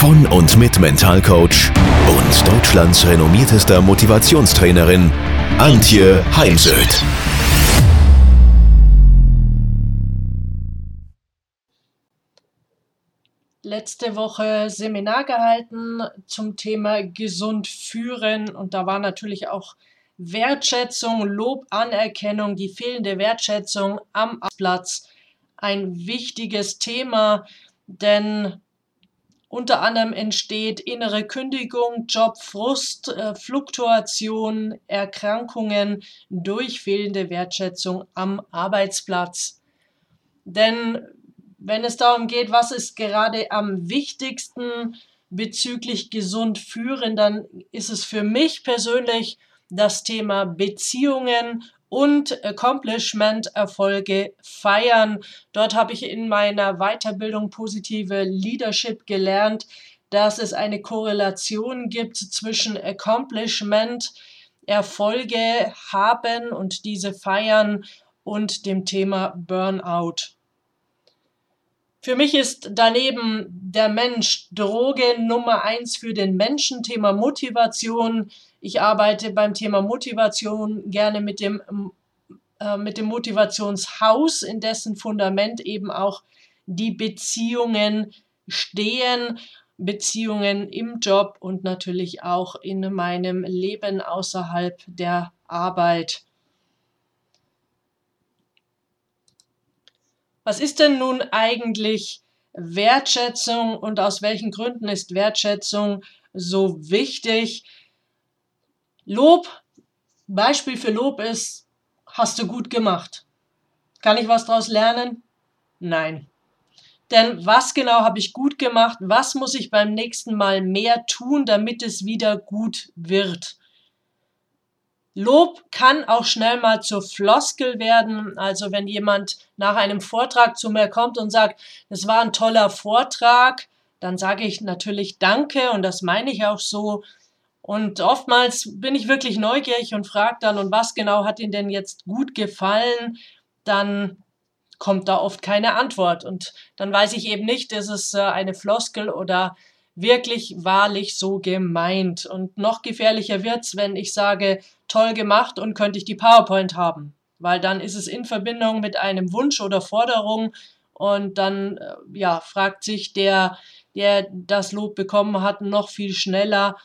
von und mit Mentalcoach und Deutschlands renommiertester Motivationstrainerin Antje Heimsöth. Letzte Woche Seminar gehalten zum Thema gesund führen und da war natürlich auch Wertschätzung, Lob, Anerkennung, die fehlende Wertschätzung am Platz ein wichtiges Thema, denn unter anderem entsteht innere Kündigung, Jobfrust, äh, Fluktuation, Erkrankungen durch fehlende Wertschätzung am Arbeitsplatz. Denn wenn es darum geht, was ist gerade am wichtigsten bezüglich gesund führen, dann ist es für mich persönlich das Thema Beziehungen und Accomplishment-Erfolge feiern. Dort habe ich in meiner Weiterbildung positive Leadership gelernt, dass es eine Korrelation gibt zwischen Accomplishment, Erfolge haben und diese feiern und dem Thema Burnout. Für mich ist daneben der Mensch Droge Nummer eins für den Menschen, Thema Motivation. Ich arbeite beim Thema Motivation gerne mit dem, äh, mit dem Motivationshaus, in dessen Fundament eben auch die Beziehungen stehen. Beziehungen im Job und natürlich auch in meinem Leben außerhalb der Arbeit. Was ist denn nun eigentlich Wertschätzung und aus welchen Gründen ist Wertschätzung so wichtig? Lob, Beispiel für Lob ist, hast du gut gemacht. Kann ich was daraus lernen? Nein. Denn was genau habe ich gut gemacht? Was muss ich beim nächsten Mal mehr tun, damit es wieder gut wird? Lob kann auch schnell mal zur Floskel werden. Also wenn jemand nach einem Vortrag zu mir kommt und sagt, es war ein toller Vortrag, dann sage ich natürlich Danke und das meine ich auch so. Und oftmals bin ich wirklich neugierig und frage dann, und was genau hat Ihnen denn jetzt gut gefallen? Dann kommt da oft keine Antwort. Und dann weiß ich eben nicht, ist es äh, eine Floskel oder wirklich wahrlich so gemeint. Und noch gefährlicher wird's, wenn ich sage, toll gemacht und könnte ich die PowerPoint haben. Weil dann ist es in Verbindung mit einem Wunsch oder Forderung und dann äh, ja, fragt sich der, der das Lob bekommen hat, noch viel schneller,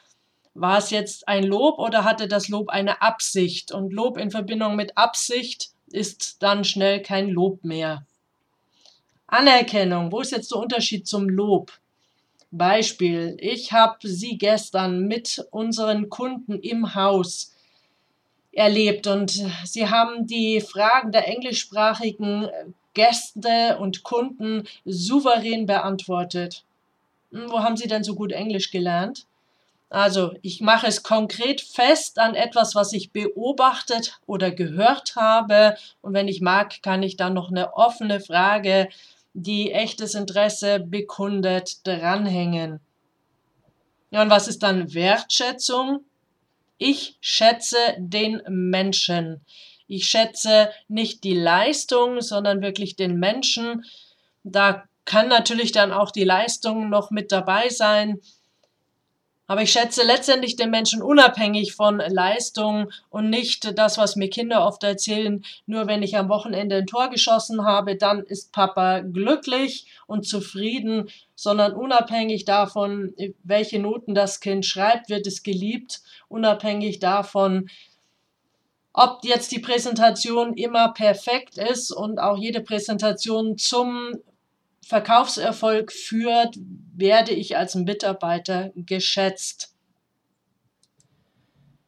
war es jetzt ein Lob oder hatte das Lob eine Absicht? Und Lob in Verbindung mit Absicht ist dann schnell kein Lob mehr. Anerkennung, wo ist jetzt der Unterschied zum Lob? Beispiel, ich habe Sie gestern mit unseren Kunden im Haus erlebt und Sie haben die Fragen der englischsprachigen Gäste und Kunden souverän beantwortet. Hm, wo haben Sie denn so gut Englisch gelernt? Also, ich mache es konkret fest an etwas, was ich beobachtet oder gehört habe. Und wenn ich mag, kann ich dann noch eine offene Frage die echtes Interesse bekundet, dranhängen. Ja, und was ist dann Wertschätzung? Ich schätze den Menschen. Ich schätze nicht die Leistung, sondern wirklich den Menschen. Da kann natürlich dann auch die Leistung noch mit dabei sein. Aber ich schätze letztendlich den Menschen unabhängig von Leistung und nicht das, was mir Kinder oft erzählen, nur wenn ich am Wochenende ein Tor geschossen habe, dann ist Papa glücklich und zufrieden, sondern unabhängig davon, welche Noten das Kind schreibt, wird es geliebt, unabhängig davon, ob jetzt die Präsentation immer perfekt ist und auch jede Präsentation zum Verkaufserfolg führt, werde ich als Mitarbeiter geschätzt.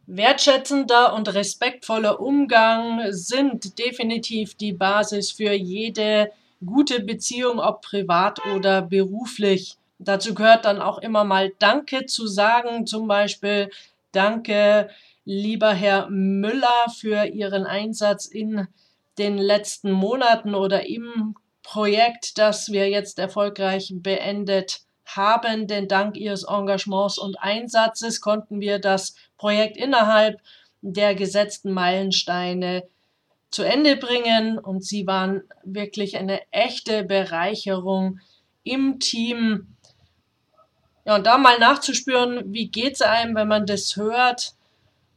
Wertschätzender und respektvoller Umgang sind definitiv die Basis für jede gute Beziehung, ob privat oder beruflich. Dazu gehört dann auch immer mal Danke zu sagen, zum Beispiel Danke, lieber Herr Müller, für Ihren Einsatz in den letzten Monaten oder im Projekt, das wir jetzt erfolgreich beendet haben. Denn dank Ihres Engagements und Einsatzes konnten wir das Projekt innerhalb der gesetzten Meilensteine zu Ende bringen. Und Sie waren wirklich eine echte Bereicherung im Team. Ja, und da mal nachzuspüren, wie geht es einem, wenn man das hört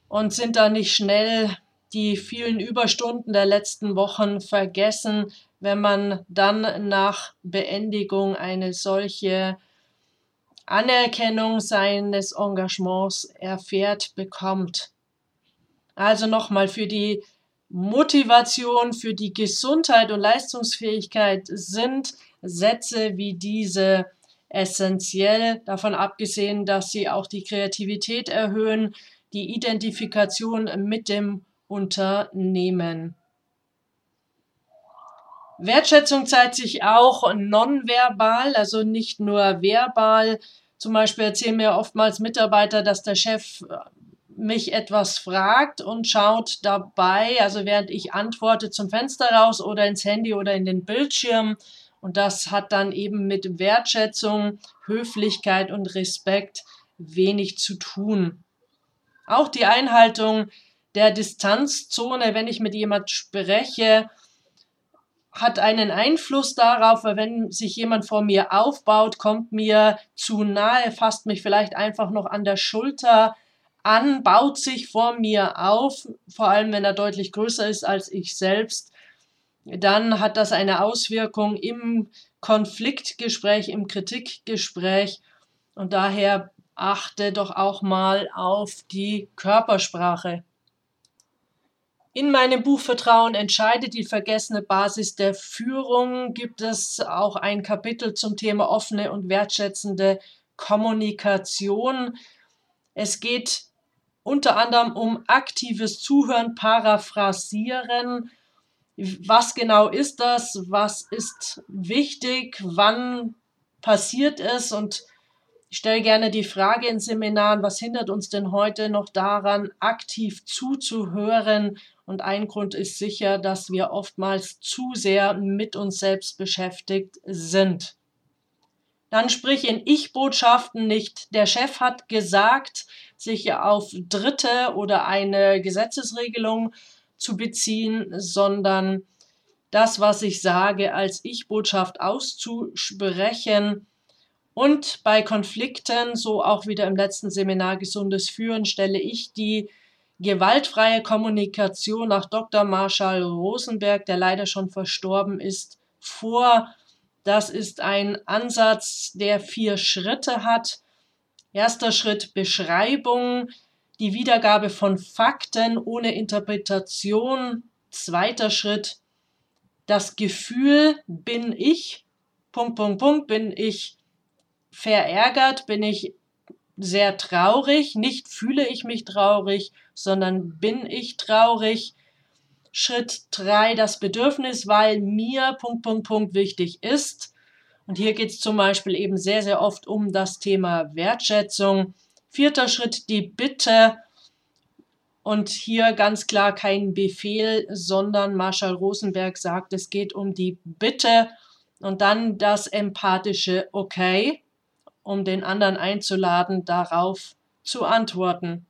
und sind da nicht schnell die vielen Überstunden der letzten Wochen vergessen, wenn man dann nach Beendigung eine solche Anerkennung seines Engagements erfährt, bekommt. Also nochmal für die Motivation, für die Gesundheit und Leistungsfähigkeit sind Sätze wie diese essentiell, davon abgesehen, dass sie auch die Kreativität erhöhen, die Identifikation mit dem Unternehmen. Wertschätzung zeigt sich auch nonverbal, also nicht nur verbal. Zum Beispiel erzählen mir oftmals Mitarbeiter, dass der Chef mich etwas fragt und schaut dabei, also während ich antworte, zum Fenster raus oder ins Handy oder in den Bildschirm. Und das hat dann eben mit Wertschätzung, Höflichkeit und Respekt wenig zu tun. Auch die Einhaltung der Distanzzone, wenn ich mit jemand spreche, hat einen Einfluss darauf, weil wenn sich jemand vor mir aufbaut, kommt mir zu nahe, fasst mich vielleicht einfach noch an der Schulter an, baut sich vor mir auf, vor allem wenn er deutlich größer ist als ich selbst, dann hat das eine Auswirkung im Konfliktgespräch, im Kritikgespräch und daher achte doch auch mal auf die Körpersprache. In meinem Buch Vertrauen entscheidet die vergessene Basis der Führung gibt es auch ein Kapitel zum Thema offene und wertschätzende Kommunikation. Es geht unter anderem um aktives Zuhören, Paraphrasieren. Was genau ist das? Was ist wichtig? Wann passiert es? Und ich stelle gerne die Frage in Seminaren, was hindert uns denn heute noch daran, aktiv zuzuhören? Und ein Grund ist sicher, dass wir oftmals zu sehr mit uns selbst beschäftigt sind. Dann sprich in Ich-Botschaften nicht, der Chef hat gesagt, sich auf Dritte oder eine Gesetzesregelung zu beziehen, sondern das, was ich sage, als Ich-Botschaft auszusprechen und bei Konflikten, so auch wieder im letzten Seminar Gesundes Führen, stelle ich die gewaltfreie Kommunikation nach Dr. Marshall Rosenberg, der leider schon verstorben ist, vor. Das ist ein Ansatz, der vier Schritte hat. Erster Schritt Beschreibung, die Wiedergabe von Fakten ohne Interpretation. Zweiter Schritt das Gefühl, bin ich, Punkt, Punkt, Punkt, bin ich verärgert, bin ich sehr traurig, nicht fühle ich mich traurig, sondern bin ich traurig. Schritt 3, das Bedürfnis, weil mir Punkt, Punkt, Punkt wichtig ist. Und hier geht es zum Beispiel eben sehr, sehr oft um das Thema Wertschätzung. Vierter Schritt, die Bitte. Und hier ganz klar kein Befehl, sondern Marshall Rosenberg sagt, es geht um die Bitte und dann das empathische Okay um den anderen einzuladen, darauf zu antworten.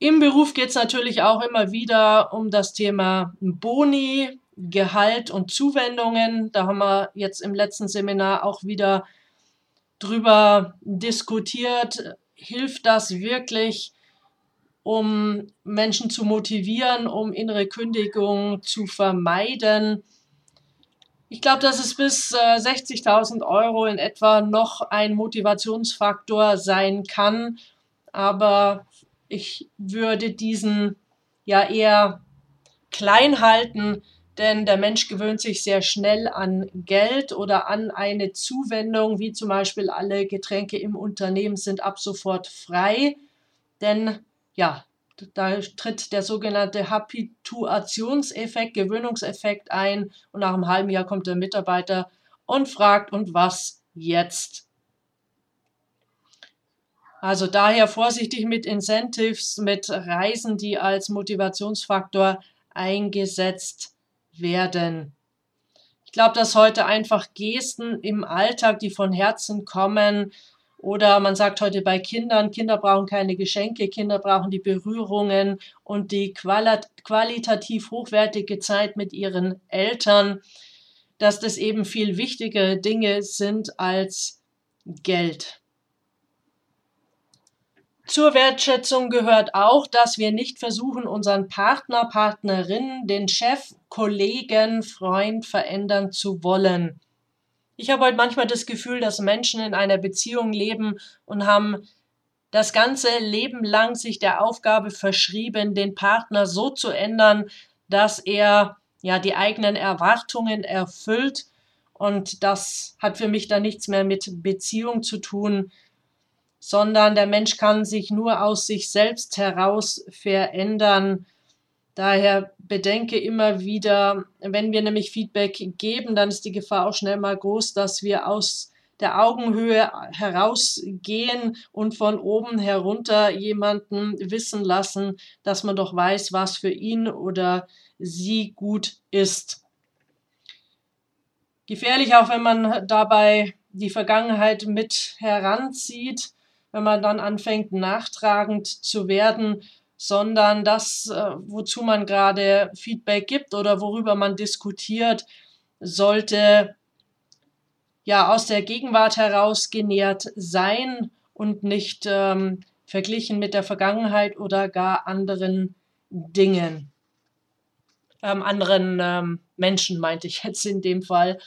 Im Beruf geht es natürlich auch immer wieder um das Thema Boni, Gehalt und Zuwendungen. Da haben wir jetzt im letzten Seminar auch wieder drüber diskutiert. Hilft das wirklich, um Menschen zu motivieren, um innere Kündigung zu vermeiden? Ich glaube, dass es bis äh, 60.000 Euro in etwa noch ein Motivationsfaktor sein kann, aber ich würde diesen ja eher klein halten, denn der Mensch gewöhnt sich sehr schnell an Geld oder an eine Zuwendung, wie zum Beispiel alle Getränke im Unternehmen sind ab sofort frei. Denn ja, da tritt der sogenannte Habituationseffekt, Gewöhnungseffekt ein und nach einem halben Jahr kommt der Mitarbeiter und fragt, und was jetzt? Also daher vorsichtig mit Incentives, mit Reisen, die als Motivationsfaktor eingesetzt werden. Ich glaube, dass heute einfach Gesten im Alltag, die von Herzen kommen, oder man sagt heute bei Kindern, Kinder brauchen keine Geschenke, Kinder brauchen die Berührungen und die qualitativ hochwertige Zeit mit ihren Eltern, dass das eben viel wichtigere Dinge sind als Geld. Zur Wertschätzung gehört auch, dass wir nicht versuchen, unseren Partner, Partnerin, den Chef, Kollegen, Freund verändern zu wollen. Ich habe heute manchmal das Gefühl, dass Menschen in einer Beziehung leben und haben das ganze Leben lang sich der Aufgabe verschrieben, den Partner so zu ändern, dass er ja die eigenen Erwartungen erfüllt. Und das hat für mich dann nichts mehr mit Beziehung zu tun, sondern der Mensch kann sich nur aus sich selbst heraus verändern. Daher bedenke immer wieder, wenn wir nämlich Feedback geben, dann ist die Gefahr auch schnell mal groß, dass wir aus der Augenhöhe herausgehen und von oben herunter jemanden wissen lassen, dass man doch weiß, was für ihn oder sie gut ist. Gefährlich auch, wenn man dabei die Vergangenheit mit heranzieht wenn man dann anfängt, nachtragend zu werden, sondern das, äh, wozu man gerade Feedback gibt oder worüber man diskutiert, sollte ja aus der Gegenwart heraus genährt sein und nicht ähm, verglichen mit der Vergangenheit oder gar anderen Dingen. Ähm, anderen ähm, Menschen meinte ich jetzt in dem Fall.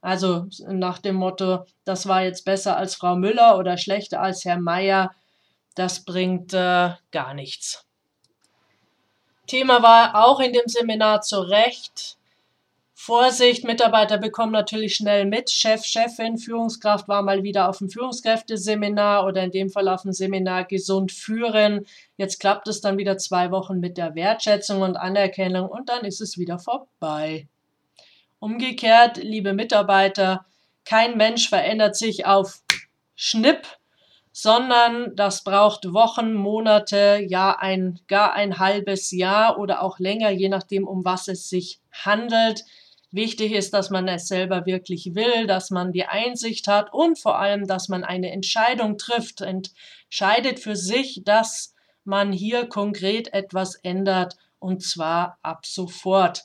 Also nach dem Motto, das war jetzt besser als Frau Müller oder schlechter als Herr Meier, das bringt äh, gar nichts. Thema war auch in dem Seminar zu Recht. Vorsicht, Mitarbeiter bekommen natürlich schnell mit. Chef, Chefin, Führungskraft war mal wieder auf dem Führungskräfteseminar oder in dem Fall auf dem Seminar Gesund führen. Jetzt klappt es dann wieder zwei Wochen mit der Wertschätzung und Anerkennung und dann ist es wieder vorbei. Umgekehrt, liebe Mitarbeiter, kein Mensch verändert sich auf Schnipp, sondern das braucht Wochen, Monate, ja ein, gar ein halbes Jahr oder auch länger, je nachdem, um was es sich handelt. Wichtig ist, dass man es selber wirklich will, dass man die Einsicht hat und vor allem, dass man eine Entscheidung trifft, entscheidet für sich, dass man hier konkret etwas ändert und zwar ab sofort.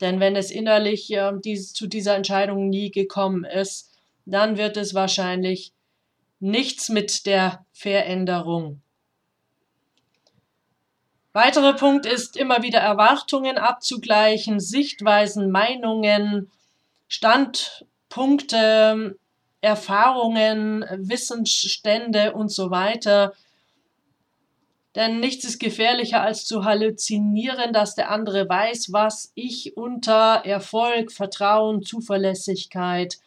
Denn wenn es innerlich äh, dies, zu dieser Entscheidung nie gekommen ist, dann wird es wahrscheinlich nichts mit der Veränderung. Weiterer Punkt ist immer wieder Erwartungen abzugleichen, Sichtweisen, Meinungen, Standpunkte, Erfahrungen, Wissensstände und so weiter denn nichts ist gefährlicher als zu halluzinieren, dass der andere weiß, was ich unter Erfolg, Vertrauen, Zuverlässigkeit,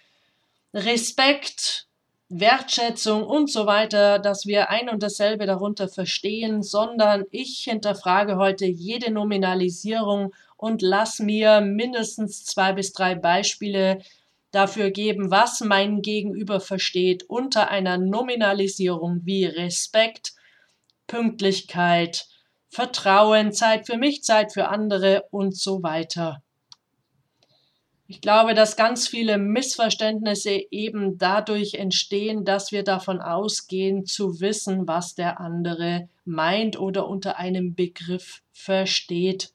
Respekt, Wertschätzung und so weiter, dass wir ein und dasselbe darunter verstehen, sondern ich hinterfrage heute jede Nominalisierung und lass mir mindestens zwei bis drei Beispiele dafür geben, was mein Gegenüber versteht unter einer Nominalisierung wie Respekt, Pünktlichkeit, Vertrauen, Zeit für mich, Zeit für andere und so weiter. Ich glaube, dass ganz viele Missverständnisse eben dadurch entstehen, dass wir davon ausgehen zu wissen, was der andere meint oder unter einem Begriff versteht.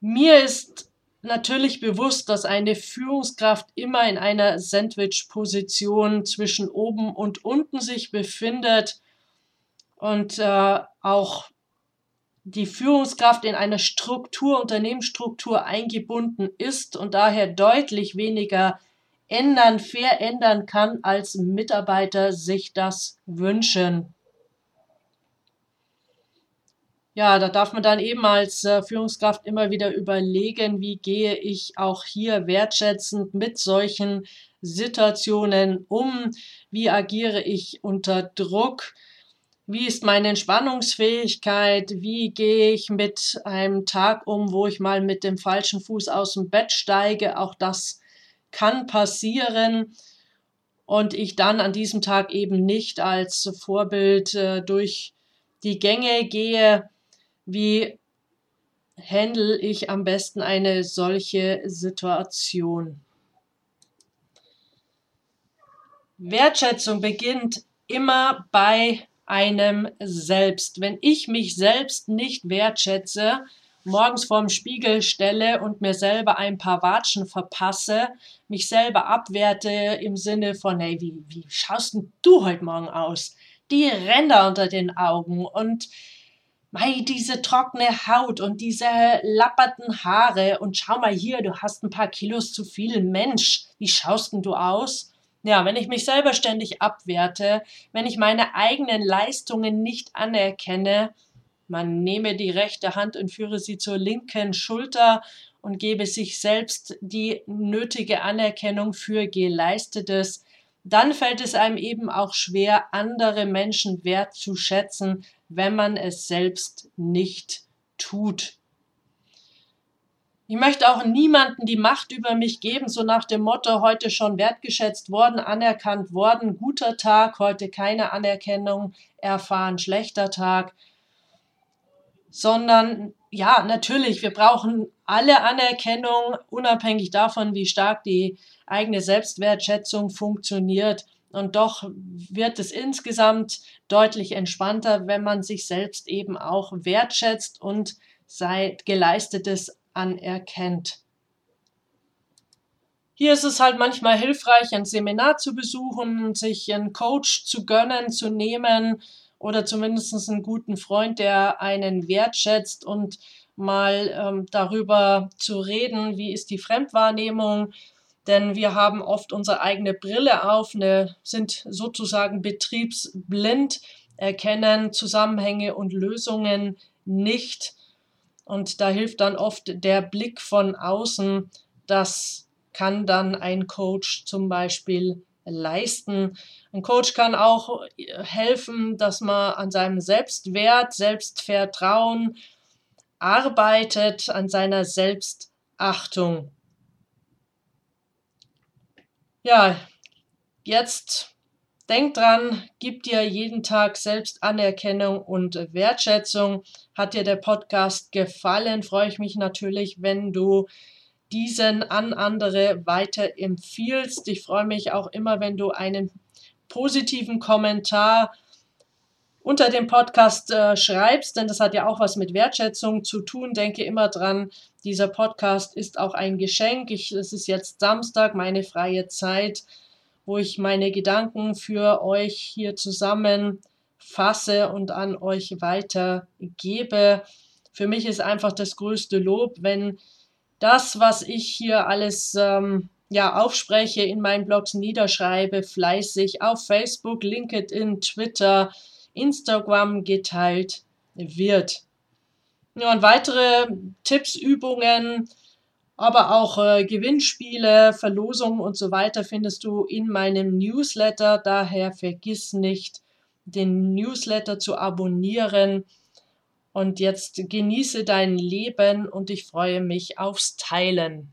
Mir ist natürlich bewusst, dass eine Führungskraft immer in einer Sandwich-Position zwischen oben und unten sich befindet und äh, auch die Führungskraft in eine Struktur, Unternehmensstruktur eingebunden ist und daher deutlich weniger ändern, verändern kann, als Mitarbeiter sich das wünschen. Ja, da darf man dann eben als äh, Führungskraft immer wieder überlegen, wie gehe ich auch hier wertschätzend mit solchen Situationen um, wie agiere ich unter Druck, wie ist meine Entspannungsfähigkeit, wie gehe ich mit einem Tag um, wo ich mal mit dem falschen Fuß aus dem Bett steige, auch das kann passieren. und ich dann an diesem Tag eben nicht als Vorbild äh, durch die Gänge gehe, wie handle ich am besten eine solche Situation. Wertschätzung beginnt immer bei einem selbst. Wenn ich mich selbst nicht wertschätze, morgens vorm Spiegel stelle und mir selber ein paar Watschen verpasse, mich selber abwerte im Sinne von, hey, wie, wie schaust denn du heute Morgen aus? Die Ränder unter den Augen und mei, diese trockene Haut und diese lapperten Haare und schau mal hier, du hast ein paar Kilos zu viel. Mensch, wie schaust denn du aus? Ja, wenn ich mich selber ständig abwerte, wenn ich meine eigenen Leistungen nicht anerkenne, man nehme die rechte Hand und führe sie zur linken Schulter und gebe sich selbst die nötige Anerkennung für Geleistetes, dann fällt es einem eben auch schwer, andere Menschen wertzuschätzen, wenn man es selbst nicht tut. Ich möchte auch niemanden die Macht über mich geben, so nach dem Motto, heute schon wertgeschätzt worden, anerkannt worden, guter Tag, heute keine Anerkennung erfahren, schlechter Tag, sondern ja, natürlich, wir brauchen alle Anerkennung, unabhängig davon, wie stark die eigene Selbstwertschätzung funktioniert. Und doch wird es insgesamt deutlich entspannter, wenn man sich selbst eben auch wertschätzt und sei geleistetes anerkennt. Hier ist es halt manchmal hilfreich, ein Seminar zu besuchen, sich einen Coach zu gönnen, zu nehmen oder zumindest einen guten Freund, der einen wertschätzt und mal ähm, darüber zu reden, wie ist die Fremdwahrnehmung, denn wir haben oft unsere eigene Brille auf, eine, sind sozusagen betriebsblind, erkennen Zusammenhänge und Lösungen nicht und da hilft dann oft der Blick von außen. Das kann dann ein Coach zum Beispiel leisten. Ein Coach kann auch helfen, dass man an seinem Selbstwert, Selbstvertrauen arbeitet, an seiner Selbstachtung. Ja, jetzt Denk dran, gib dir jeden Tag selbst Anerkennung und Wertschätzung. Hat dir der Podcast gefallen, freue ich mich natürlich, wenn du diesen an andere weiterempfiehlst. Ich freue mich auch immer, wenn du einen positiven Kommentar unter dem Podcast äh, schreibst, denn das hat ja auch was mit Wertschätzung zu tun. Denke immer dran, dieser Podcast ist auch ein Geschenk. Ich, es ist jetzt Samstag, meine freie Zeit wo ich meine Gedanken für euch hier zusammen fasse und an euch weitergebe. Für mich ist einfach das größte Lob, wenn das, was ich hier alles ähm, ja, aufspreche, in meinen Blogs niederschreibe, fleißig auf Facebook, LinkedIn, Twitter, Instagram geteilt wird. Ja, und weitere Tipps, Übungen, aber auch äh, Gewinnspiele, Verlosungen und so weiter findest du in meinem Newsletter. Daher vergiss nicht, den Newsletter zu abonnieren. Und jetzt genieße dein Leben und ich freue mich aufs Teilen.